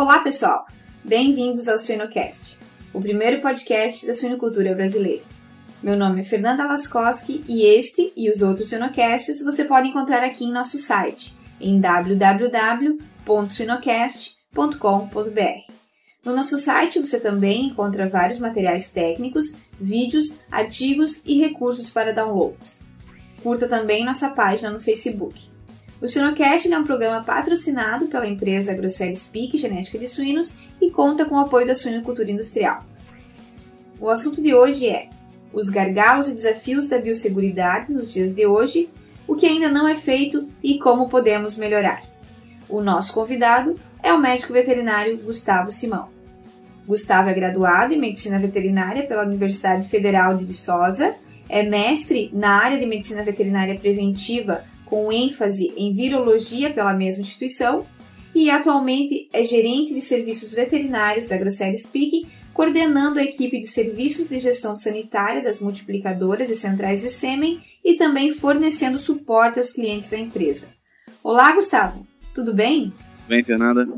Olá, pessoal! Bem-vindos ao Suinocast, o primeiro podcast da suinocultura brasileira. Meu nome é Fernanda Laskowski e este e os outros Suinocasts você pode encontrar aqui em nosso site, em www.suinocast.com.br. No nosso site você também encontra vários materiais técnicos, vídeos, artigos e recursos para downloads. Curta também nossa página no Facebook. O Suinocast é um programa patrocinado pela empresa Grosseries Speak Genética de Suínos e conta com o apoio da suinocultura industrial. O assunto de hoje é os gargalos e desafios da biosseguridade nos dias de hoje, o que ainda não é feito e como podemos melhorar. O nosso convidado é o médico veterinário Gustavo Simão. Gustavo é graduado em Medicina Veterinária pela Universidade Federal de Viçosa, é mestre na área de Medicina Veterinária Preventiva com ênfase em virologia pela mesma instituição e atualmente é gerente de serviços veterinários da Grosseria Speak, coordenando a equipe de serviços de gestão sanitária das multiplicadoras e centrais de sêmen e também fornecendo suporte aos clientes da empresa. Olá, Gustavo, tudo bem? Bem, Fernanda.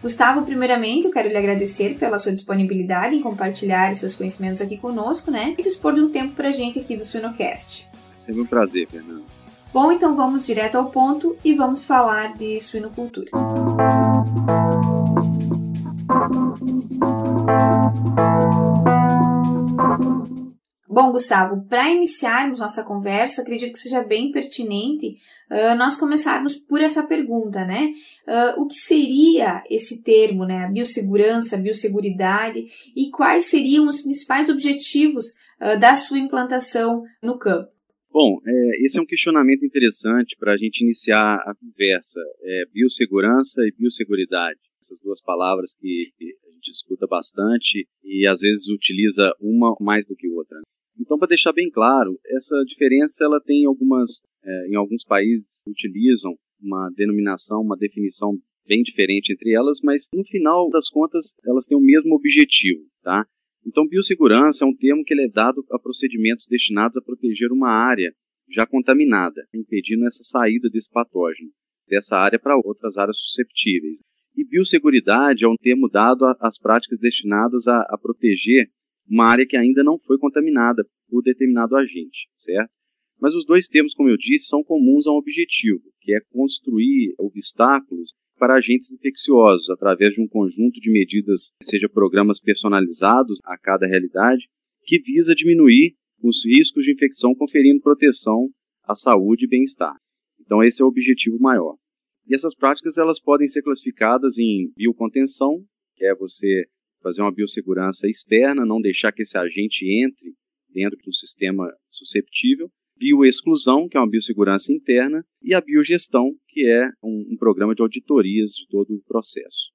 Gustavo, primeiramente, eu quero lhe agradecer pela sua disponibilidade em compartilhar seus conhecimentos aqui conosco, né? E dispor de um tempo para a gente aqui do Suinocast. Sempre um prazer, Fernanda. Bom, então vamos direto ao ponto e vamos falar de suinocultura. Bom, Gustavo, para iniciarmos nossa conversa, acredito que seja bem pertinente uh, nós começarmos por essa pergunta, né? Uh, o que seria esse termo, né? A biossegurança, biosseguridade e quais seriam os principais objetivos uh, da sua implantação no campo? Bom, é, esse é um questionamento interessante para a gente iniciar a conversa. É, biossegurança e biosseguridade, essas duas palavras que a gente escuta bastante e às vezes utiliza uma mais do que outra. Então, para deixar bem claro, essa diferença ela tem algumas, é, em alguns países utilizam uma denominação, uma definição bem diferente entre elas, mas no final das contas elas têm o mesmo objetivo, tá? Então, biossegurança é um termo que é dado a procedimentos destinados a proteger uma área já contaminada, impedindo essa saída desse patógeno dessa área para outras áreas susceptíveis. E biosseguridade é um termo dado às práticas destinadas a, a proteger uma área que ainda não foi contaminada por determinado agente, certo? Mas os dois termos, como eu disse, são comuns a um objetivo, que é construir obstáculos para agentes infecciosos através de um conjunto de medidas, seja programas personalizados a cada realidade, que visa diminuir os riscos de infecção, conferindo proteção à saúde e bem-estar. Então esse é o objetivo maior. E essas práticas elas podem ser classificadas em biocontenção, que é você fazer uma biossegurança externa, não deixar que esse agente entre dentro do sistema susceptível, bioexclusão, que é uma biossegurança interna, e a biogestão, que é um, um programa de auditorias de todo o processo.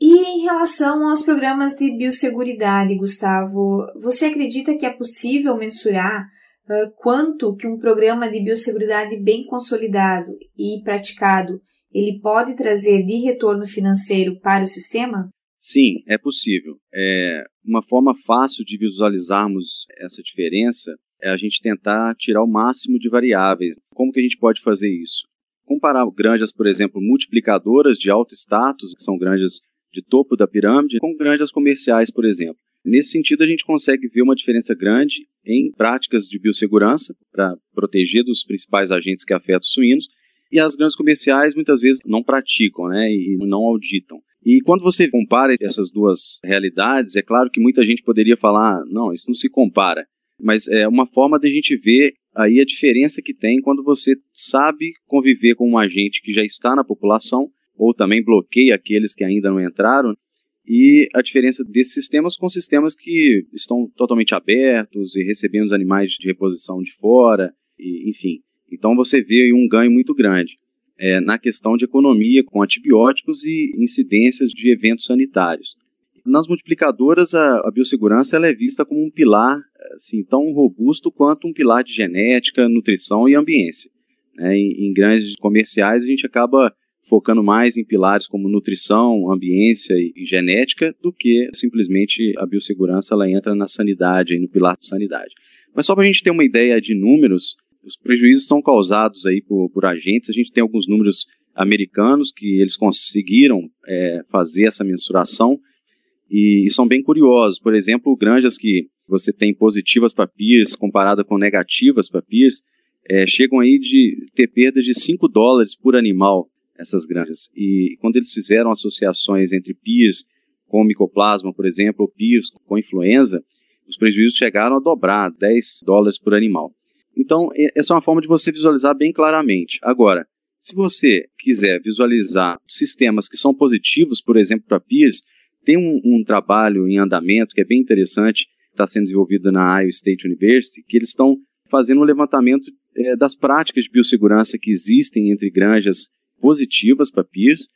E em relação aos programas de biosseguridade, Gustavo, você acredita que é possível mensurar uh, quanto que um programa de biosseguridade bem consolidado e praticado ele pode trazer de retorno financeiro para o sistema? Sim, é possível. É, uma forma fácil de visualizarmos essa diferença é a gente tentar tirar o máximo de variáveis. Como que a gente pode fazer isso? Comparar granjas, por exemplo, multiplicadoras de alto status, que são granjas de topo da pirâmide, com granjas comerciais, por exemplo. Nesse sentido, a gente consegue ver uma diferença grande em práticas de biossegurança para proteger dos principais agentes que afetam os suínos, e as granjas comerciais muitas vezes não praticam né, e não auditam. E quando você compara essas duas realidades, é claro que muita gente poderia falar, não, isso não se compara. Mas é uma forma de a gente ver aí a diferença que tem quando você sabe conviver com um agente que já está na população, ou também bloqueia aqueles que ainda não entraram, e a diferença desses sistemas com sistemas que estão totalmente abertos e recebendo os animais de reposição de fora, e, enfim. Então você vê um ganho muito grande é, na questão de economia com antibióticos e incidências de eventos sanitários. Nas multiplicadoras, a, a biossegurança ela é vista como um pilar assim, tão robusto quanto um pilar de genética, nutrição e ambiência. É, em, em grandes comerciais, a gente acaba focando mais em pilares como nutrição, ambiência e, e genética do que simplesmente a biossegurança ela entra na sanidade, no pilar de sanidade. Mas só para a gente ter uma ideia de números, os prejuízos são causados aí por, por, agentes. A gente tem alguns números americanos que eles conseguiram é, fazer essa mensuração e, e, são bem curiosos. Por exemplo, granjas que você tem positivas para PIRS comparada com negativas para PIRS, é, chegam aí de ter perda de 5 dólares por animal, essas granjas. E quando eles fizeram associações entre PIRS com micoplasma, por exemplo, ou PIRS com influenza, os prejuízos chegaram a dobrar 10 dólares por animal. Então, essa é uma forma de você visualizar bem claramente. Agora, se você quiser visualizar sistemas que são positivos, por exemplo, para PIRS, tem um, um, trabalho em andamento que é bem interessante, está sendo desenvolvido na Iowa State University, que eles estão fazendo um levantamento é, das práticas de biossegurança que existem entre granjas positivas para PIRS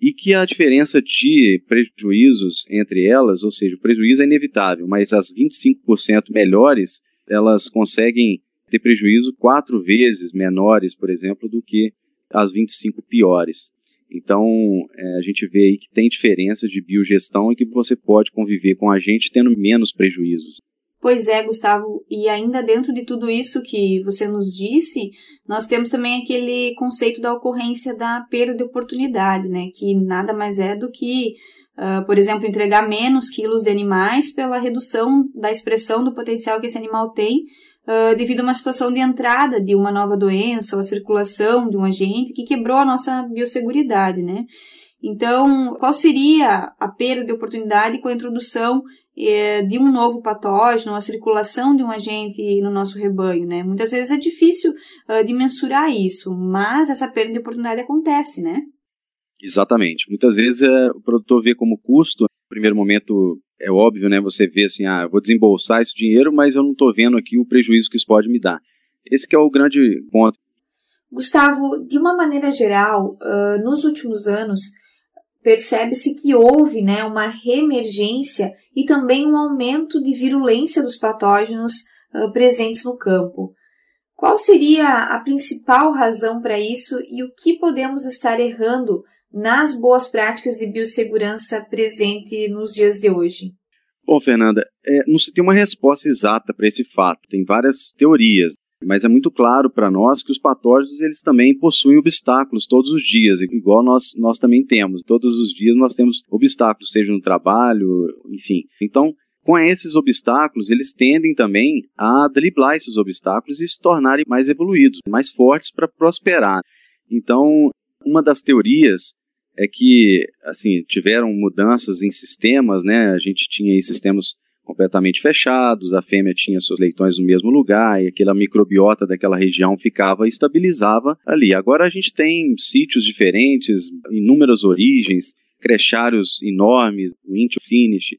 e que a diferença de prejuízos entre elas, ou seja, o prejuízo é inevitável, mas as 25% melhores, elas conseguem ter prejuízo quatro vezes menores, por exemplo, do que as 25 piores. Então, é, a gente vê aí que tem diferença de biogestão e que você pode conviver com a gente tendo menos prejuízos. Pois é, Gustavo, e ainda dentro de tudo isso que você nos disse, nós temos também aquele conceito da ocorrência da perda de oportunidade, né? Que nada mais é do que, uh, por exemplo, entregar menos quilos de animais pela redução da expressão do potencial que esse animal tem uh, devido a uma situação de entrada de uma nova doença ou a circulação de um agente que quebrou a nossa biosseguridade, né? Então, qual seria a perda de oportunidade com a introdução eh, de um novo patógeno, a circulação de um agente no nosso rebanho, né? Muitas vezes é difícil uh, de mensurar isso, mas essa perda de oportunidade acontece, né? Exatamente. Muitas vezes é, o produtor vê como custo, no primeiro momento é óbvio, né? Você vê assim, ah, vou desembolsar esse dinheiro, mas eu não estou vendo aqui o prejuízo que isso pode me dar. Esse é o grande ponto. Gustavo, de uma maneira geral, uh, nos últimos anos, percebe-se que houve né, uma reemergência e também um aumento de virulência dos patógenos uh, presentes no campo. Qual seria a principal razão para isso e o que podemos estar errando nas boas práticas de biossegurança presente nos dias de hoje? Bom, Fernanda, é, não se tem uma resposta exata para esse fato. Tem várias teorias, mas é muito claro para nós que os patógenos eles também possuem obstáculos todos os dias, igual nós, nós também temos. Todos os dias nós temos obstáculos, seja no trabalho, enfim. Então, com esses obstáculos, eles tendem também a driblar esses obstáculos e se tornarem mais evoluídos, mais fortes para prosperar. Então, uma das teorias é que, assim, tiveram mudanças em sistemas, né? A gente tinha sistemas completamente fechados, a fêmea tinha seus leitões no mesmo lugar e aquela microbiota daquela região ficava e estabilizava ali. Agora a gente tem sítios diferentes, inúmeras origens, crechários enormes, o Intio Finish,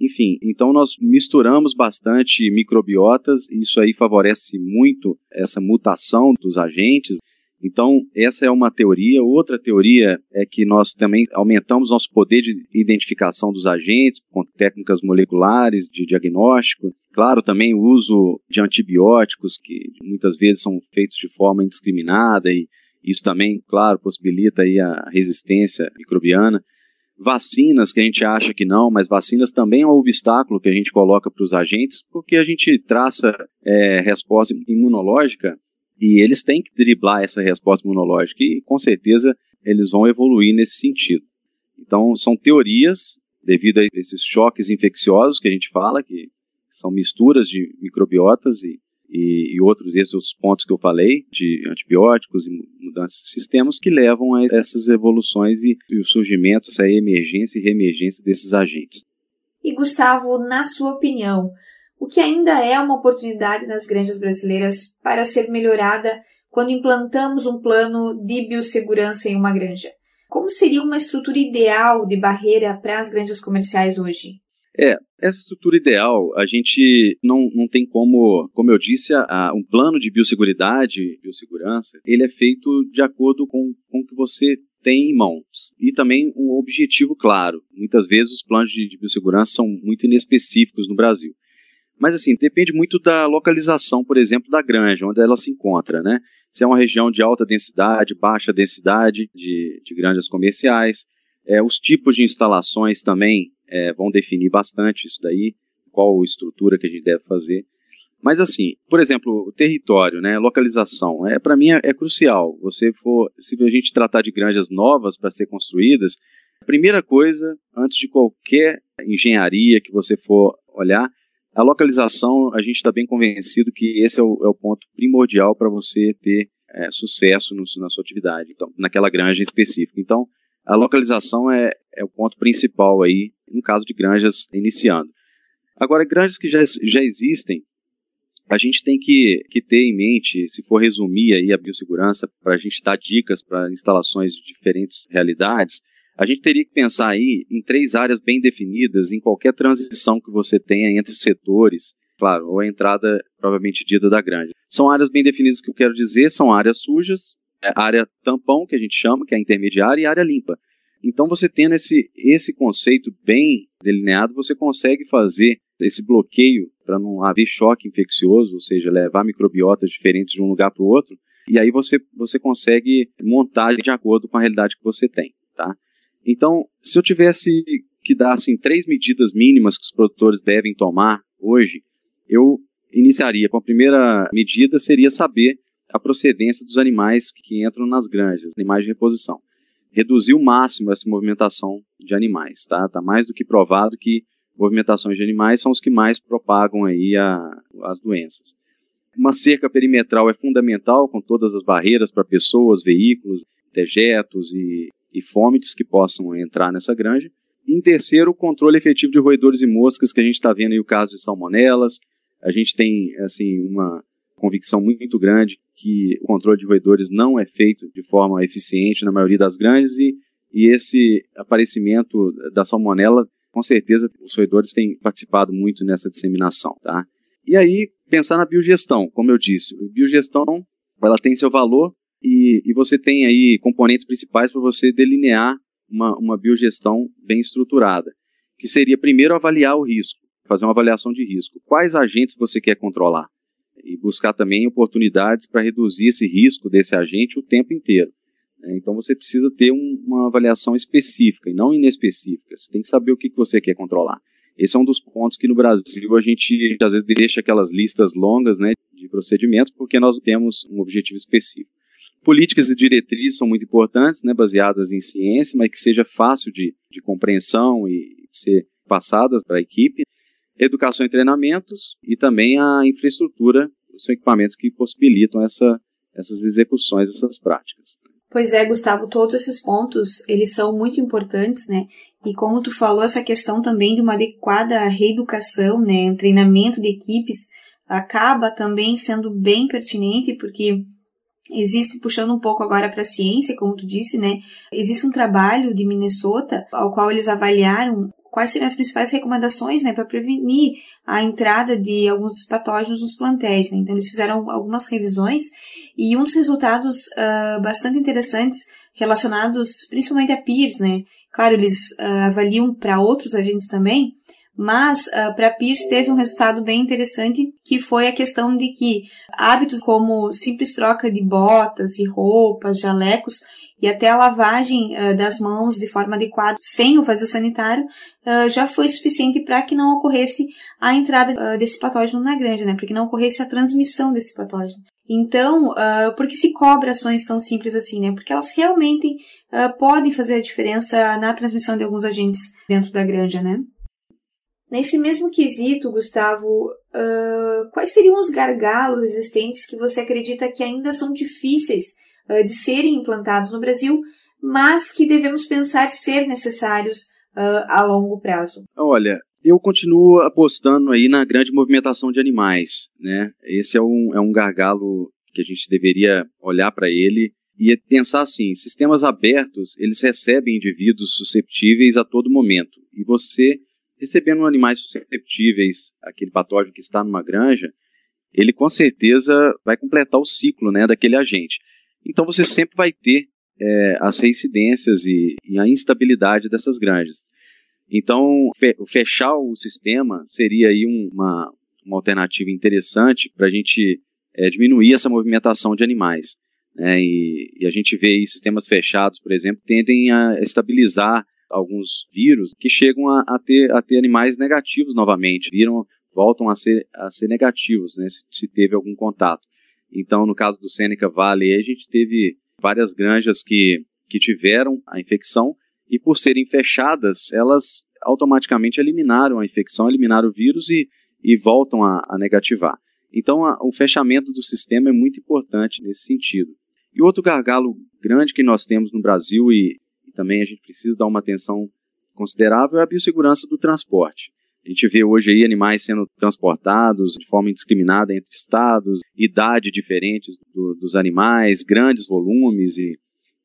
enfim, então nós misturamos bastante microbiotas e isso aí favorece muito essa mutação dos agentes. Então, essa é uma teoria. Outra teoria é que nós também aumentamos nosso poder de identificação dos agentes com técnicas moleculares de diagnóstico. Claro, também o uso de antibióticos, que muitas vezes são feitos de forma indiscriminada, e isso também, claro, possibilita aí a resistência microbiana. Vacinas, que a gente acha que não, mas vacinas também é um obstáculo que a gente coloca para os agentes, porque a gente traça é, resposta imunológica e eles têm que driblar essa resposta imunológica e, com certeza, eles vão evoluir nesse sentido. Então, são teorias devido a esses choques infecciosos que a gente fala, que são misturas de microbiotas e, e, e outros desses outros pontos que eu falei, de antibióticos e mudanças de sistemas, que levam a essas evoluções e, e o surgimento, essa emergência e reemergência desses agentes. E Gustavo, na sua opinião, o que ainda é uma oportunidade nas granjas brasileiras para ser melhorada quando implantamos um plano de biossegurança em uma granja. Como seria uma estrutura ideal de barreira para as granjas comerciais hoje? É, essa estrutura ideal, a gente não, não tem como, como eu disse, a, um plano de biosseguridade, biossegurança, ele é feito de acordo com, com o que você tem em mãos. E também um objetivo claro. Muitas vezes os planos de, de biossegurança são muito inespecíficos no Brasil. Mas assim, depende muito da localização, por exemplo, da granja, onde ela se encontra, né? Se é uma região de alta densidade, baixa densidade de, de granjas comerciais, é, os tipos de instalações também é, vão definir bastante isso daí, qual estrutura que a gente deve fazer. Mas assim, por exemplo, o território, né, localização, é para mim é, é, crucial. Você for, se a gente tratar de granjas novas para ser construídas, a primeira coisa, antes de qualquer engenharia que você for olhar, a localização, a gente está bem convencido que esse é o, é o ponto primordial para você ter é, sucesso no, na sua atividade, então, naquela granja específica. Então, a localização é, é o ponto principal aí, no caso de granjas iniciando. Agora, granjas que já, já existem, a gente tem que, que ter em mente, se for resumir aí a biossegurança, para a gente dar dicas para instalações de diferentes realidades, a gente teria que pensar aí em três áreas bem definidas em qualquer transição que você tenha entre setores, claro, ou a entrada provavelmente dita da grande. São áreas bem definidas que eu quero dizer, são áreas sujas, é, área tampão, que a gente chama, que é a intermediária, e área limpa. Então, você tendo esse, esse conceito bem delineado, você consegue fazer esse bloqueio para não haver choque infeccioso, ou seja, levar microbiotas diferentes de um lugar para o outro, e aí você, você consegue montar de acordo com a realidade que você tem, tá? Então, se eu tivesse que dar assim três medidas mínimas que os produtores devem tomar hoje, eu iniciaria com a primeira medida seria saber a procedência dos animais que entram nas granjas, animais de reposição reduzir o máximo essa movimentação de animais, tá? Tá mais do que provado que movimentações de animais são os que mais propagam aí a, as doenças. Uma cerca perimetral é fundamental, com todas as barreiras para pessoas, veículos, dejetos e, e fômites que possam entrar nessa granja. Em terceiro, o controle efetivo de roedores e moscas, que a gente está vendo aí o caso de salmonelas. A gente tem, assim, uma convicção muito grande que o controle de roedores não é feito de forma eficiente na maioria das grandes e, e esse aparecimento da salmonela, com certeza os roedores têm participado muito nessa disseminação, tá? E aí, pensar na biogestão, como eu disse, a biogestão, ela tem seu valor e, e você tem aí componentes principais para você delinear uma, uma biogestão bem estruturada, que seria primeiro avaliar o risco, fazer uma avaliação de risco. Quais agentes você quer controlar? e buscar também oportunidades para reduzir esse risco desse agente o tempo inteiro. Né? Então você precisa ter um, uma avaliação específica e não inespecífica. Você tem que saber o que, que você quer controlar. Esse é um dos pontos que no Brasil a gente às vezes deixa aquelas listas longas né, de procedimentos porque nós temos um objetivo específico. Políticas e diretrizes são muito importantes, né, baseadas em ciência, mas que seja fácil de, de compreensão e ser passadas para a equipe educação e treinamentos e também a infraestrutura, os equipamentos que possibilitam essa, essas execuções, essas práticas. Pois é, Gustavo, todos esses pontos, eles são muito importantes, né? E como tu falou, essa questão também de uma adequada reeducação, né, treinamento de equipes, acaba também sendo bem pertinente, porque existe, puxando um pouco agora para a ciência, como tu disse, né, existe um trabalho de Minnesota, ao qual eles avaliaram quais seriam as principais recomendações né, para prevenir a entrada de alguns patógenos nos plantéis. Né? Então, eles fizeram algumas revisões e um dos resultados uh, bastante interessantes relacionados principalmente a PIRS, né? Claro, eles uh, avaliam para outros agentes também, mas uh, para PIRS teve um resultado bem interessante, que foi a questão de que hábitos como simples troca de botas e roupas, jalecos, e até a lavagem uh, das mãos de forma adequada, sem o vazio sanitário, uh, já foi suficiente para que não ocorresse a entrada uh, desse patógeno na granja, né? Para que não ocorresse a transmissão desse patógeno. Então, por que se cobra ações tão simples assim, né? Porque elas realmente podem fazer a diferença na transmissão de alguns agentes dentro da granja, né? Nesse mesmo quesito, Gustavo, quais seriam os gargalos existentes que você acredita que ainda são difíceis uh, de serem implantados no Brasil, mas que devemos pensar ser necessários uh, a longo prazo? Olha, eu continuo apostando aí na grande movimentação de animais, né? Esse é um, é um gargalo que a gente deveria olhar para ele e pensar assim, sistemas abertos, eles recebem indivíduos susceptíveis a todo momento. E você, recebendo animais susceptíveis àquele patógeno que está numa granja, ele com certeza vai completar o ciclo né, daquele agente. Então você sempre vai ter é, as reincidências e, e, a instabilidade dessas granjas. Então, fe, fechar o sistema seria aí uma, uma alternativa interessante para a gente é, diminuir essa movimentação de animais. Né? E, e, a gente vê aí sistemas fechados, por exemplo, tendem a estabilizar alguns vírus que chegam a, a, ter, a ter animais negativos novamente, viram voltam a ser, a ser negativos, né, se, se teve algum contato. Então, no caso do Seneca Valley, a gente teve várias granjas que, que tiveram a infecção e por serem fechadas, elas automaticamente eliminaram a infecção, eliminaram o vírus e, e voltam a, a negativar. Então, a, o fechamento do sistema é muito importante nesse sentido. E outro gargalo grande que nós temos no Brasil e, também a gente precisa dar uma atenção considerável é a biossegurança do transporte. A gente vê hoje aí animais sendo transportados de forma indiscriminada entre estados, idade diferentes do, dos animais, grandes volumes e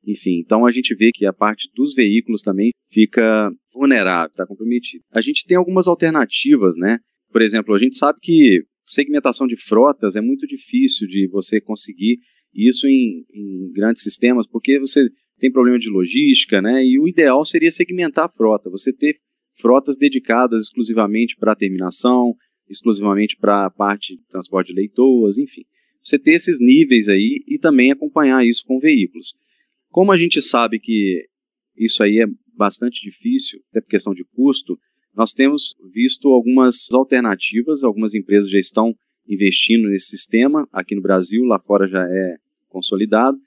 enfim. Então a gente vê que a parte dos veículos também fica vulnerável, está comprometida. A gente tem algumas alternativas, né? Por exemplo, a gente sabe que segmentação de frotas é muito difícil de você conseguir isso em, em grandes sistemas, porque você tem problema de logística, né? E o ideal seria segmentar a frota, você ter frotas dedicadas exclusivamente para terminação, exclusivamente para a parte de transporte de leitoas, enfim. Você ter esses níveis aí e também acompanhar isso com veículos. Como a gente sabe que isso aí é bastante difícil, até por questão de custo, nós temos visto algumas alternativas, algumas empresas já estão investindo nesse sistema, aqui no Brasil, lá fora já é consolidado.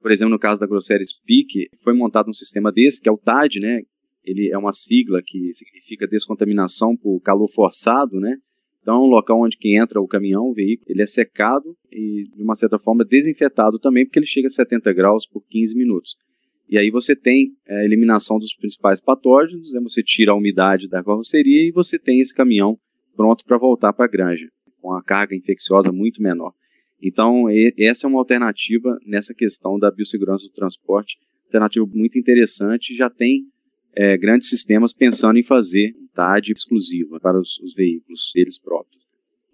Por exemplo, no caso da Grosseria Speak, foi montado um sistema desse, que é o TAD, né? Ele é uma sigla que significa descontaminação por calor forçado, né? Então, é um local onde que entra o caminhão, o veículo, ele é secado e, de uma certa forma, desinfetado também, porque ele chega a 70 graus por 15 minutos. E aí você tem é, a eliminação dos principais patógenos, né? você tira a umidade da carroceria e você tem esse caminhão pronto para voltar para a granja, com a carga infecciosa muito menor. Então, e, essa é uma alternativa nessa questão da biossegurança do transporte, alternativa muito interessante, já tem é, grandes sistemas pensando em fazer TAD exclusiva para os, os veículos deles próprios.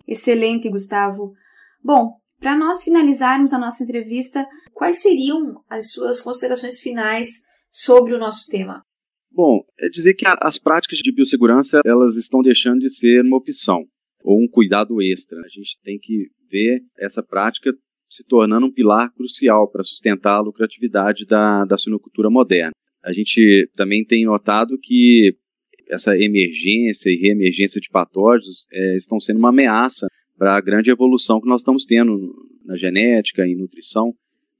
Excelente, Gustavo. Bom, para nós finalizarmos a nossa entrevista, quais seriam as suas considerações finais sobre o nosso tema? Bom, é dizer que a, as práticas de biossegurança elas estão deixando de ser uma opção ou um cuidado extra. A gente tem que ver essa prática se tornando um pilar crucial para sustentar a lucratividade da, da suinocultura moderna. A gente também tem notado que essa emergência e reemergência de patógenos é, estão sendo uma ameaça para a grande evolução que nós estamos tendo na genética e nutrição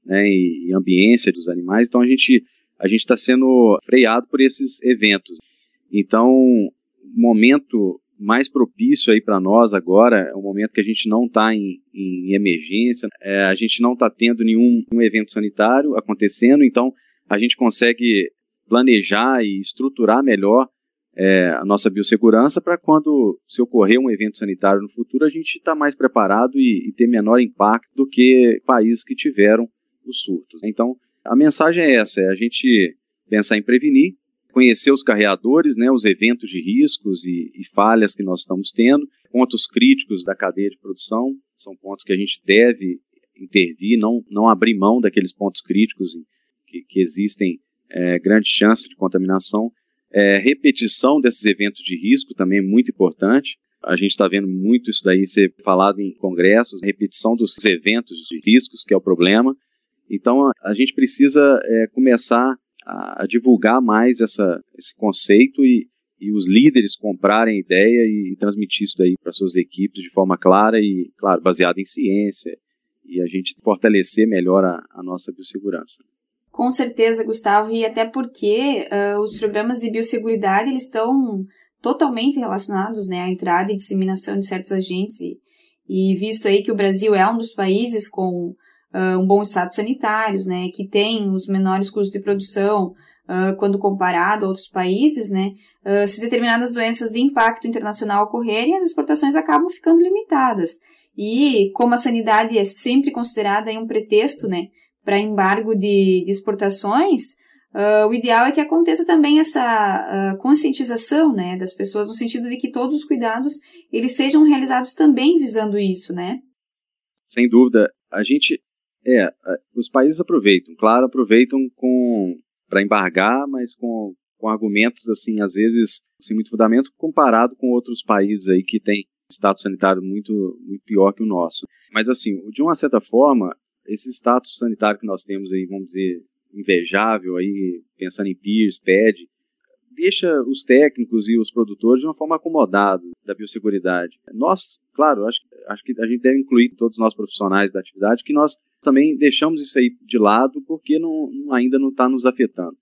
né, e, e ambiência dos animais. Então a gente a gente está sendo freado por esses eventos. Então, momento mais propício aí para nós agora é um momento que a gente não está em, em, emergência, é, a gente não está tendo nenhum um evento sanitário acontecendo, então a gente consegue planejar e estruturar melhor é, a nossa biossegurança para quando se ocorrer um evento sanitário no futuro, a gente está mais preparado e, e, ter menor impacto do que países que tiveram os surtos. Então, a mensagem é essa, é a gente pensar em prevenir, conhecer os carreadores, né, os eventos de riscos e, e, falhas que nós estamos tendo, pontos críticos da cadeia de produção, são pontos que a gente deve intervir, não, não abrir mão daqueles pontos críticos que, que existem é, grande chance de contaminação. É, repetição desses eventos de risco também é muito importante. A gente está vendo muito isso daí ser falado em congressos, repetição dos eventos de riscos, que é o problema. Então, a gente precisa é, começar a, divulgar mais essa, esse conceito e, e os líderes comprarem a ideia e, e transmitir isso daí para suas equipes de forma clara e, claro, baseada em ciência e a gente fortalecer melhor a, a nossa biossegurança. Com certeza, Gustavo, e até porque uh, os programas de biosseguridade eles estão totalmente relacionados né, à entrada e disseminação de certos agentes e, e visto aí que o Brasil é um dos países com uh, um bom estado sanitário, né, que tem os menores custos de produção uh, quando comparado a outros países, né, uh, se determinadas doenças de impacto internacional ocorrerem, as exportações acabam ficando limitadas. E como a sanidade é sempre considerada um pretexto, né, para embargo de, de exportações, uh, o ideal é que aconteça também essa uh, conscientização né, das pessoas, no sentido de que todos os cuidados eles sejam realizados também visando isso, né? Sem dúvida. A gente, é, os países aproveitam, claro, aproveitam com para embargar, mas com, com argumentos, assim, às vezes, sem muito fundamento, comparado com outros países aí que têm status sanitário muito, muito pior que o nosso. Mas, assim, de uma certa forma, esse status sanitário que nós temos aí, vamos dizer, invejável aí, pensando em PIRS, PED, deixa os técnicos e os produtores de uma forma acomodada da biosseguridade. Nós, claro, acho, acho que a gente deve incluir todos nós profissionais da atividade que nós também deixamos isso aí de lado porque não, ainda não está nos afetando.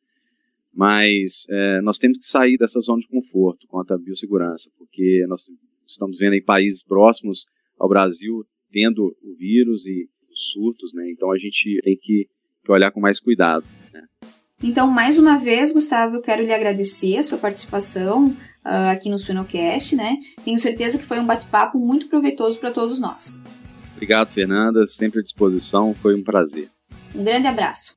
Mas é, nós temos que sair dessa zona de conforto quanto à biossegurança, porque nós estamos vendo aí países próximos ao Brasil tendo o vírus e os surtos, né? Então a gente tem que, que olhar com mais cuidado. Né? Então, mais uma vez, Gustavo, eu quero lhe agradecer a sua participação uh, aqui no Suinocast, né? Tenho certeza que foi um bate-papo muito proveitoso para todos nós. Obrigado, Fernanda. Sempre à disposição. Foi um prazer. Um grande abraço.